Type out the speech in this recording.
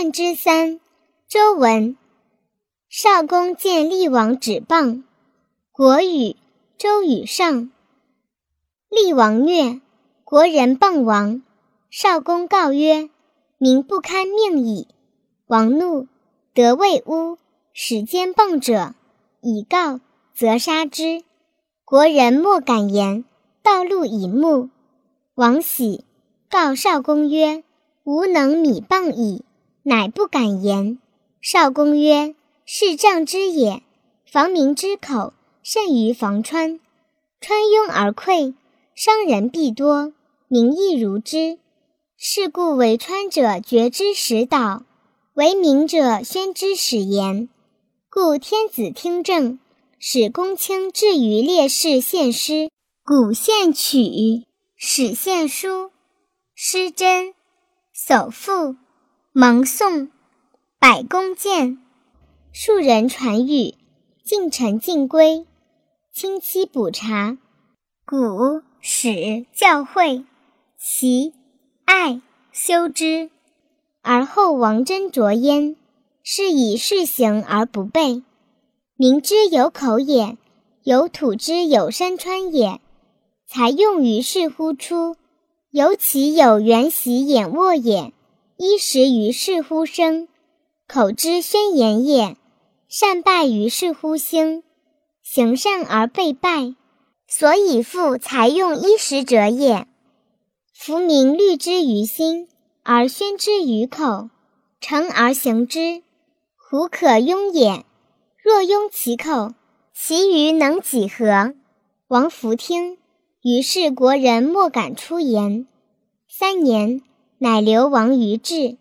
献之三，周文。少公见厉王止谤。国语，周语上。厉王虐，国人谤王。少公告曰：“民不堪命矣。”王怒，得谓乌，使奸谤者，以告，则杀之。国人莫敢言，道路以目。王喜，告少公曰：“吾能米谤矣。”乃不敢言。少公曰：“是瘴之也，防民之口，甚于防川。川拥而溃，伤人必多，民亦如之。是故为川者决之使导，为民者宣之使言。故天子听政，使公卿至于烈士献诗，古献曲，史献书，诗真，叟赋。蒙诵，百工见，庶人传语，近臣尽归，亲戚补察，古史教诲，其爱修之，而后王真着焉，是以事行而不备。民之有口也，有土之有山川也，才用于是乎出，有其有原习眼卧也。衣食于是乎生，口之宣言也；善败于是乎兴，行善而被败，所以复才用衣食者也。夫民虑之于心，而宣之于口，诚而行之，胡可庸也？若庸其口，其余能几何？王弗听，于是国人莫敢出言。三年。乃流亡于治。